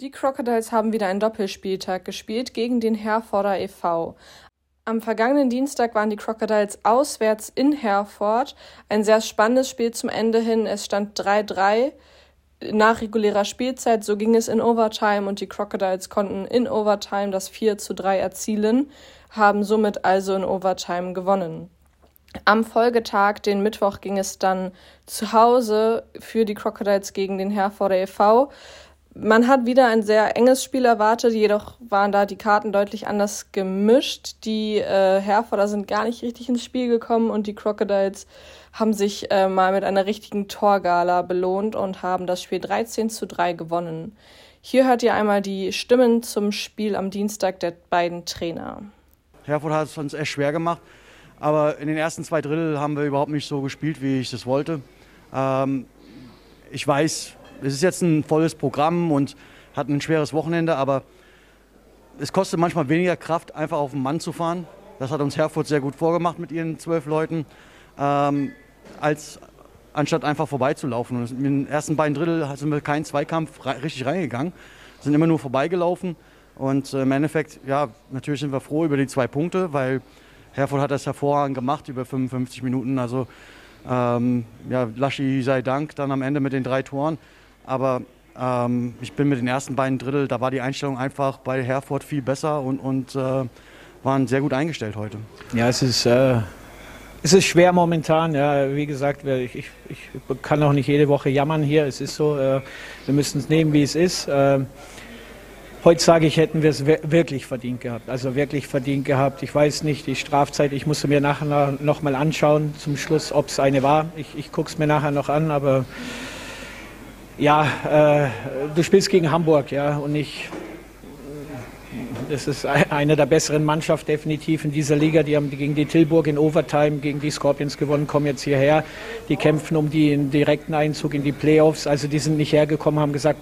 Die Crocodiles haben wieder einen Doppelspieltag gespielt gegen den Herforder e.V. Am vergangenen Dienstag waren die Crocodiles auswärts in Herford. Ein sehr spannendes Spiel zum Ende hin. Es stand 3-3 nach regulärer Spielzeit. So ging es in Overtime und die Crocodiles konnten in Overtime das 4 zu 3 erzielen, haben somit also in Overtime gewonnen. Am Folgetag, den Mittwoch, ging es dann zu Hause für die Crocodiles gegen den Herforder e.V man hat wieder ein sehr enges Spiel erwartet, jedoch waren da die Karten deutlich anders gemischt. Die äh, Herforder sind gar nicht richtig ins Spiel gekommen und die Crocodiles haben sich äh, mal mit einer richtigen Torgala belohnt und haben das Spiel 13 zu 3 gewonnen. Hier hört ihr einmal die Stimmen zum Spiel am Dienstag der beiden Trainer. Herford hat es uns echt schwer gemacht, aber in den ersten zwei Drittel haben wir überhaupt nicht so gespielt, wie ich das wollte. Ähm, ich weiß, es ist jetzt ein volles Programm und hat ein schweres Wochenende, aber es kostet manchmal weniger Kraft, einfach auf den Mann zu fahren. Das hat uns Herfurt sehr gut vorgemacht mit ihren zwölf Leuten, ähm, als anstatt einfach vorbeizulaufen. Und in den ersten beiden Drittel sind wir keinen Zweikampf richtig reingegangen, sind immer nur vorbeigelaufen. Und äh, im Endeffekt, ja, natürlich sind wir froh über die zwei Punkte, weil Herford hat das hervorragend gemacht über 55 Minuten. Also ähm, ja, Laschi sei Dank dann am Ende mit den drei Toren. Aber ähm, ich bin mit den ersten beiden Drittel, da war die Einstellung einfach bei Herford viel besser und, und äh, waren sehr gut eingestellt heute. Ja, es ist, äh, es ist schwer momentan. Ja, wie gesagt, ich, ich, ich, kann auch nicht jede Woche jammern hier. Es ist so, äh, wir müssen es nehmen, wie es ist. Äh, heute sage ich, hätten wir es wirklich verdient gehabt. Also wirklich verdient gehabt. Ich weiß nicht, die Strafzeit, ich musste mir nachher noch mal anschauen zum Schluss, ob es eine war. Ich, ich gucke es mir nachher noch an, aber ja, äh, du spielst gegen Hamburg, ja, und ich. Das ist eine der besseren Mannschaften definitiv in dieser Liga. Die haben gegen die Tilburg in Overtime, gegen die Scorpions gewonnen, kommen jetzt hierher. Die kämpfen um den direkten Einzug in die Playoffs. Also die sind nicht hergekommen, haben gesagt,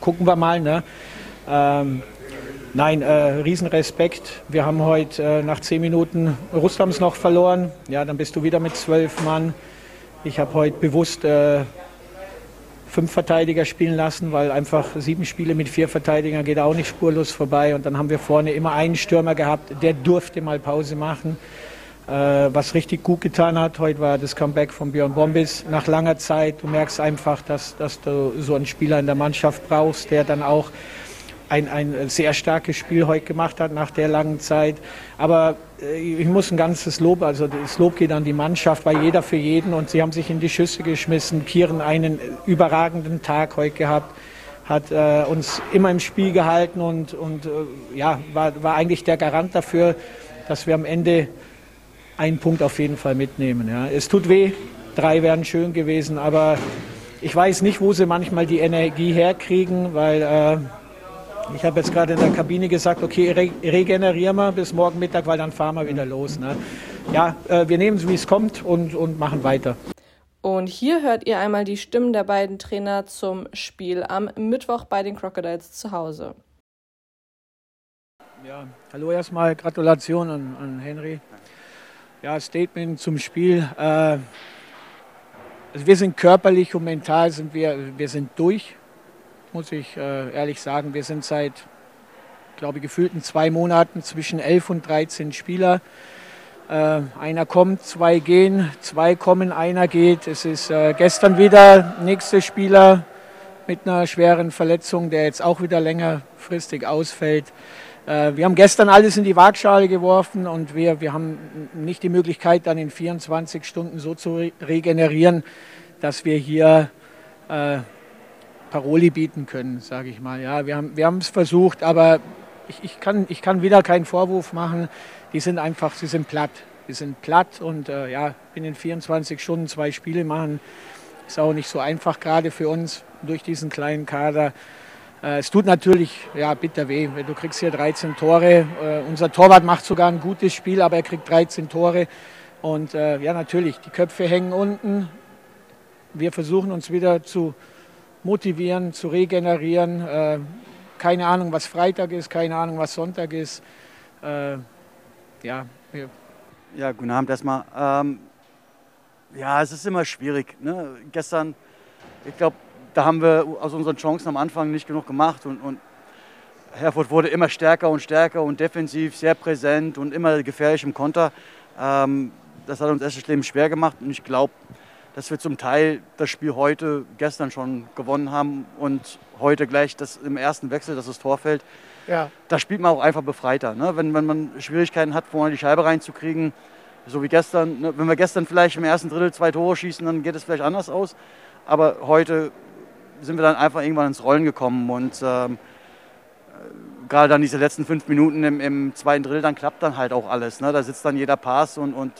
gucken wir mal. Ne? Ähm, nein, äh, Riesenrespekt. Wir haben heute äh, nach zehn Minuten Rustams noch verloren. Ja, dann bist du wieder mit zwölf Mann. Ich habe heute bewusst äh, fünf Verteidiger spielen lassen, weil einfach sieben Spiele mit vier Verteidigern geht auch nicht spurlos vorbei. Und dann haben wir vorne immer einen Stürmer gehabt, der durfte mal Pause machen. Äh, was richtig gut getan hat, heute war das Comeback von Björn Bombis nach langer Zeit. Du merkst einfach, dass, dass du so einen Spieler in der Mannschaft brauchst, der dann auch ein, ein sehr starkes Spiel heute gemacht hat nach der langen Zeit. Aber äh, ich muss ein ganzes Lob, also das Lob geht an die Mannschaft, weil jeder für jeden und sie haben sich in die Schüsse geschmissen. Kieren einen überragenden Tag heute gehabt, hat äh, uns immer im Spiel gehalten und, und äh, ja, war, war eigentlich der Garant dafür, dass wir am Ende einen Punkt auf jeden Fall mitnehmen. Ja. Es tut weh, drei wären schön gewesen, aber ich weiß nicht, wo sie manchmal die Energie herkriegen, weil äh, ich habe jetzt gerade in der Kabine gesagt, okay, re regenerieren wir bis morgen Mittag, weil dann fahren wir wieder los. Ne? Ja, äh, wir nehmen es, wie es kommt und, und machen weiter. Und hier hört ihr einmal die Stimmen der beiden Trainer zum Spiel am Mittwoch bei den Crocodiles zu Hause. Ja, hallo erstmal, Gratulation an, an Henry. Ja, Statement zum Spiel. Äh, also wir sind körperlich und mental sind wir, wir sind durch muss ich äh, ehrlich sagen. Wir sind seit, glaube ich, gefühlten zwei Monaten zwischen 11 und 13 Spieler. Äh, einer kommt, zwei gehen, zwei kommen, einer geht. Es ist äh, gestern wieder nächster Spieler mit einer schweren Verletzung, der jetzt auch wieder längerfristig ausfällt. Wir haben gestern alles in die Waagschale geworfen und wir, wir haben nicht die Möglichkeit, dann in 24 Stunden so zu regenerieren, dass wir hier äh, Paroli bieten können, sage ich mal. Ja, wir haben wir es versucht, aber ich, ich, kann, ich kann wieder keinen Vorwurf machen. Die sind einfach, sie sind platt. Die sind platt und äh, ja, in den 24 Stunden zwei Spiele machen, ist auch nicht so einfach, gerade für uns durch diesen kleinen Kader. Äh, es tut natürlich ja, bitter weh, du kriegst hier 13 Tore. Äh, unser Torwart macht sogar ein gutes Spiel, aber er kriegt 13 Tore. Und äh, ja, natürlich, die Köpfe hängen unten. Wir versuchen uns wieder zu motivieren, zu regenerieren. Äh, keine Ahnung, was Freitag ist, keine Ahnung, was Sonntag ist. Äh, ja, ja, guten Abend erstmal. Ähm, ja, es ist immer schwierig. Ne? Gestern, ich glaube, da haben wir aus unseren Chancen am Anfang nicht genug gemacht und, und Herford wurde immer stärker und stärker und defensiv sehr präsent und immer gefährlich im Konter. Ähm, das hat uns echt Leben schwer gemacht und ich glaube, dass wir zum Teil das Spiel heute, gestern schon gewonnen haben und heute gleich das im ersten Wechsel, dass das Tor fällt. Ja. Da spielt man auch einfach befreiter. Ne? Wenn, wenn man Schwierigkeiten hat, vorne die Scheibe reinzukriegen, so wie gestern. Ne? Wenn wir gestern vielleicht im ersten Drittel zwei Tore schießen, dann geht es vielleicht anders aus. Aber heute sind wir dann einfach irgendwann ins Rollen gekommen und ähm, gerade dann diese letzten fünf Minuten im, im, zweiten Drittel, dann klappt dann halt auch alles. Ne? Da sitzt dann jeder Pass und, und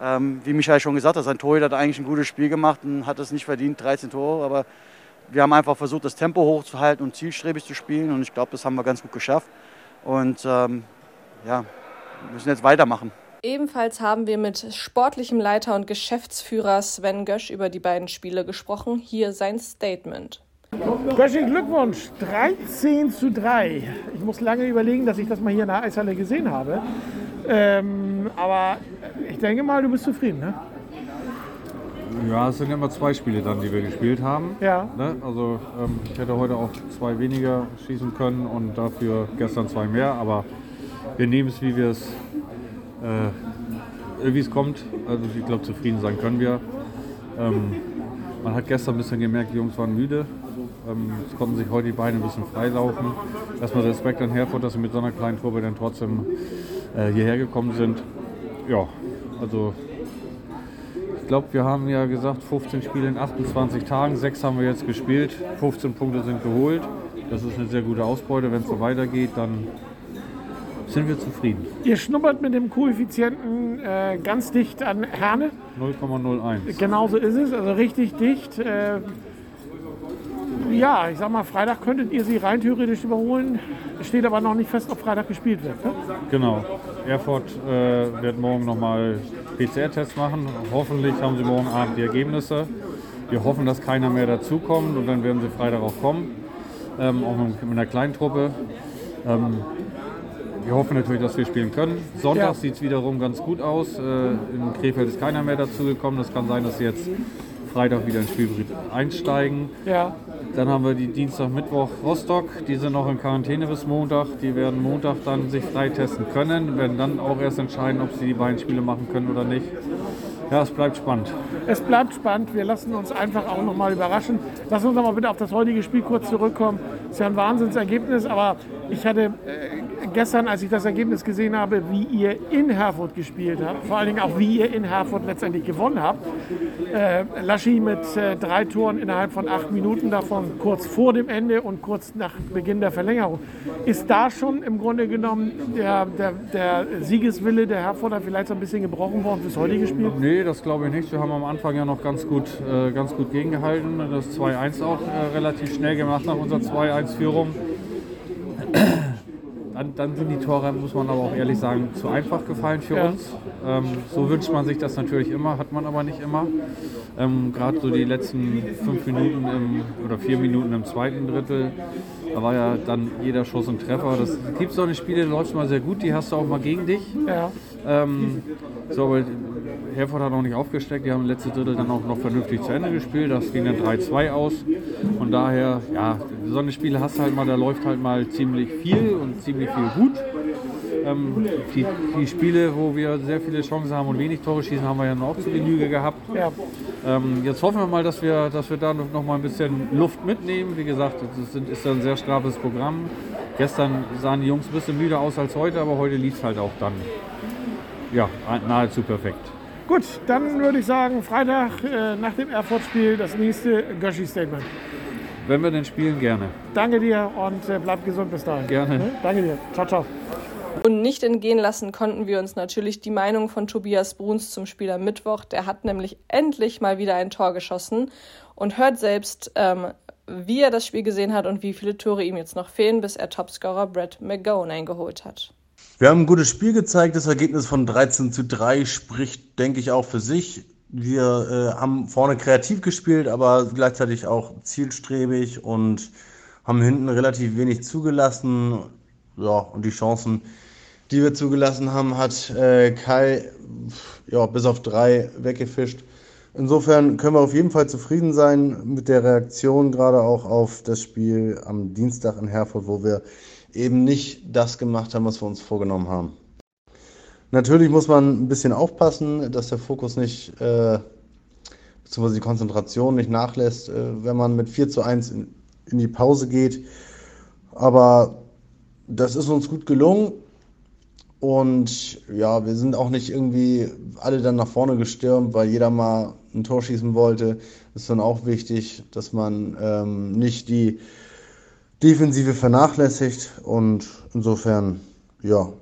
ähm, wie Michael schon gesagt hat, sein Torhüter hat eigentlich ein gutes Spiel gemacht und hat es nicht verdient, 13 Tore, aber wir haben einfach versucht, das Tempo hochzuhalten und zielstrebig zu spielen und ich glaube, das haben wir ganz gut geschafft. Und ähm, ja, müssen jetzt weitermachen. Ebenfalls haben wir mit sportlichem Leiter und Geschäftsführer Sven Gösch über die beiden Spiele gesprochen. Hier sein Statement. Gösching Glückwunsch, 13 zu 3. Ich muss lange überlegen, dass ich das mal hier in der Eishalle gesehen habe. Ähm, aber denke mal, du bist zufrieden, ne? Ja, es sind immer zwei Spiele dann, die wir gespielt haben. Ja. Ne? Also ähm, ich hätte heute auch zwei weniger schießen können und dafür gestern zwei mehr, aber wir nehmen es, wie wir es, äh, wie es kommt. Also ich glaube, zufrieden sein können wir. Ähm, man hat gestern ein bisschen gemerkt, die Jungs waren müde. Ähm, es konnten sich heute die Beine ein bisschen freilaufen. Erstmal Respekt an Herford, dass sie mit so einer kleinen Truppe dann trotzdem äh, hierher gekommen sind. Ja, also glaube, wir haben ja gesagt, 15 Spiele in 28 Tagen, sechs haben wir jetzt gespielt, 15 Punkte sind geholt. Das ist eine sehr gute Ausbeute. Wenn es so weitergeht, dann sind wir zufrieden. Ihr schnuppert mit dem Koeffizienten äh, ganz dicht an Herne. 0,01. Genauso ist es, also richtig dicht. Äh, ja, ich sag mal, Freitag könntet ihr sie rein theoretisch überholen. Es steht aber noch nicht fest, ob Freitag gespielt wird. Ne? Genau. Erfurt äh, wird morgen nochmal PCR-Tests machen. Hoffentlich haben sie morgen Abend die Ergebnisse. Wir hoffen, dass keiner mehr dazukommt und dann werden sie Freitag auch kommen. Ähm, auch mit, einer kleinen Truppe. Ähm, wir hoffen natürlich, dass wir spielen können. Sonntag ja. sieht es wiederum ganz gut aus. Äh, in Krefeld ist keiner mehr dazugekommen. Das kann sein, dass sie jetzt Freitag wieder ins Spielbetrieb einsteigen. Ja. Dann haben wir die Dienstag, Mittwoch Rostock. Die sind noch in Quarantäne bis Montag. Die werden Montag dann sich freitesten können, werden dann auch erst entscheiden, ob sie die beiden Spiele machen können oder nicht. Ja, es bleibt spannend. Es bleibt spannend. Wir lassen uns einfach auch noch mal überraschen. Lass uns aber bitte auf das heutige Spiel kurz zurückkommen. Es ist ja ein Wahnsinnsergebnis, aber ich hatte äh, gestern, als ich das Ergebnis gesehen habe, wie ihr in Herford gespielt habt, vor allen Dingen auch wie ihr in Herford letztendlich gewonnen habt. Äh, Laschi mit äh, drei Toren innerhalb von acht Minuten, davon kurz vor dem Ende und kurz nach Beginn der Verlängerung. Ist da schon im Grunde genommen der, der, der Siegeswille der Herforder vielleicht so ein bisschen gebrochen worden fürs heutige Spiel? Nee, das glaube ich nicht. Wir haben am Anfang ja noch ganz gut, äh, ganz gut gegengehalten. Das 2-1 auch äh, relativ schnell gemacht nach unserer 2-1-Führung dann, sind die Tore, muss man aber auch ehrlich sagen, zu einfach gefallen für ja. uns. Ähm, so wünscht man sich das natürlich immer, hat man aber nicht immer. Ähm, Gerade so die letzten fünf Minuten im, oder vier Minuten im zweiten Drittel, da war ja dann jeder Schuss ein Treffer. Das gibt so eine Spiele, die läuft mal sehr gut, die hast du auch mal gegen dich. Ja. Ähm, so, aber Herford hat noch nicht aufgesteckt, die haben letzte Drittel dann auch noch vernünftig zu Ende gespielt. Das ging dann 3-2 aus. Von daher, ja, so eine Spiele hast du halt mal, da läuft halt mal ziemlich viel und ziemlich viel gut. Ähm, die, die, Spiele, wo wir sehr viele Chancen haben und wenig Tore schießen, haben wir ja noch zu Genüge gehabt. Ja. Ähm, jetzt hoffen wir mal, dass wir, dass wir da noch mal ein bisschen Luft mitnehmen. Wie gesagt, das ist ein sehr straffes Programm. Gestern sahen die Jungs ein bisschen müder aus als heute, aber heute lief es halt auch dann ja, nahezu perfekt. Gut, dann würde ich sagen, Freitag äh, nach dem Erfurt-Spiel das nächste Göschi-Statement. Wenn wir denn spielen, gerne. Danke dir und äh, bleib gesund bis dahin. Gerne. Ne? Danke dir. Ciao, ciao. Und nicht entgehen lassen konnten wir uns natürlich die Meinung von Tobias Bruns zum Spieler Mittwoch. Der hat nämlich endlich mal wieder ein Tor geschossen und hört selbst, ähm, wie er das Spiel gesehen hat und wie viele Tore ihm jetzt noch fehlen, bis er Topscorer Brett McGowan eingeholt hat. Wir haben ein gutes Spiel gezeigt. Das Ergebnis von 13 zu 3 spricht, denke ich, auch für sich. Wir äh, haben vorne kreativ gespielt, aber gleichzeitig auch zielstrebig und haben hinten relativ wenig zugelassen. Ja, und die Chancen, die wir zugelassen haben, hat äh, Kai ja, bis auf drei weggefischt. Insofern können wir auf jeden Fall zufrieden sein mit der Reaktion, gerade auch auf das Spiel am Dienstag in Herford, wo wir eben nicht das gemacht haben, was wir uns vorgenommen haben. Natürlich muss man ein bisschen aufpassen, dass der Fokus nicht, äh, beziehungsweise die Konzentration nicht nachlässt, äh, wenn man mit 4 zu 1 in, in die Pause geht. Aber das ist uns gut gelungen. Und ja, wir sind auch nicht irgendwie alle dann nach vorne gestürmt, weil jeder mal ein Tor schießen wollte. Ist dann auch wichtig, dass man ähm, nicht die Defensive vernachlässigt. Und insofern, ja,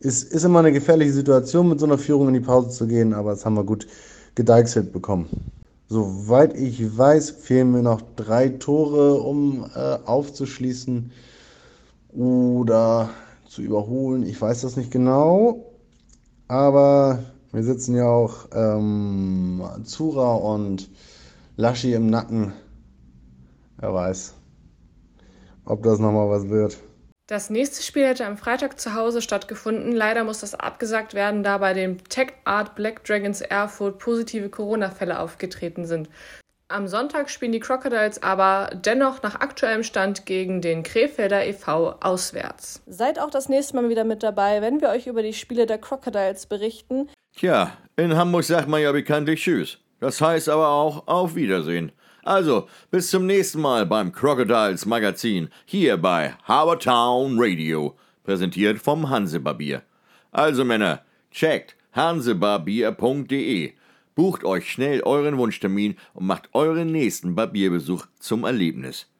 ist, ist immer eine gefährliche Situation, mit so einer Führung in die Pause zu gehen, aber das haben wir gut gedeichselt bekommen. Soweit ich weiß, fehlen mir noch drei Tore, um äh, aufzuschließen oder zu überholen. Ich weiß das nicht genau, aber wir sitzen ja auch ähm, Zura und Laschi im Nacken. Wer weiß, ob das nochmal was wird. Das nächste Spiel hätte am Freitag zu Hause stattgefunden. Leider muss das abgesagt werden, da bei dem Tech Art Black Dragons Erfurt positive Corona-Fälle aufgetreten sind. Am Sonntag spielen die Crocodiles aber dennoch nach aktuellem Stand gegen den Krefelder e.V. auswärts. Seid auch das nächste Mal wieder mit dabei, wenn wir euch über die Spiele der Crocodiles berichten. Tja, in Hamburg sagt man ja bekanntlich Tschüss. Das heißt aber auch Auf Wiedersehen. Also, bis zum nächsten Mal beim Crocodiles Magazin hier bei Habertown Radio, präsentiert vom Hansebarbier. Also Männer, checkt hansebarbier.de, bucht euch schnell euren Wunschtermin und macht euren nächsten Barbierbesuch zum Erlebnis.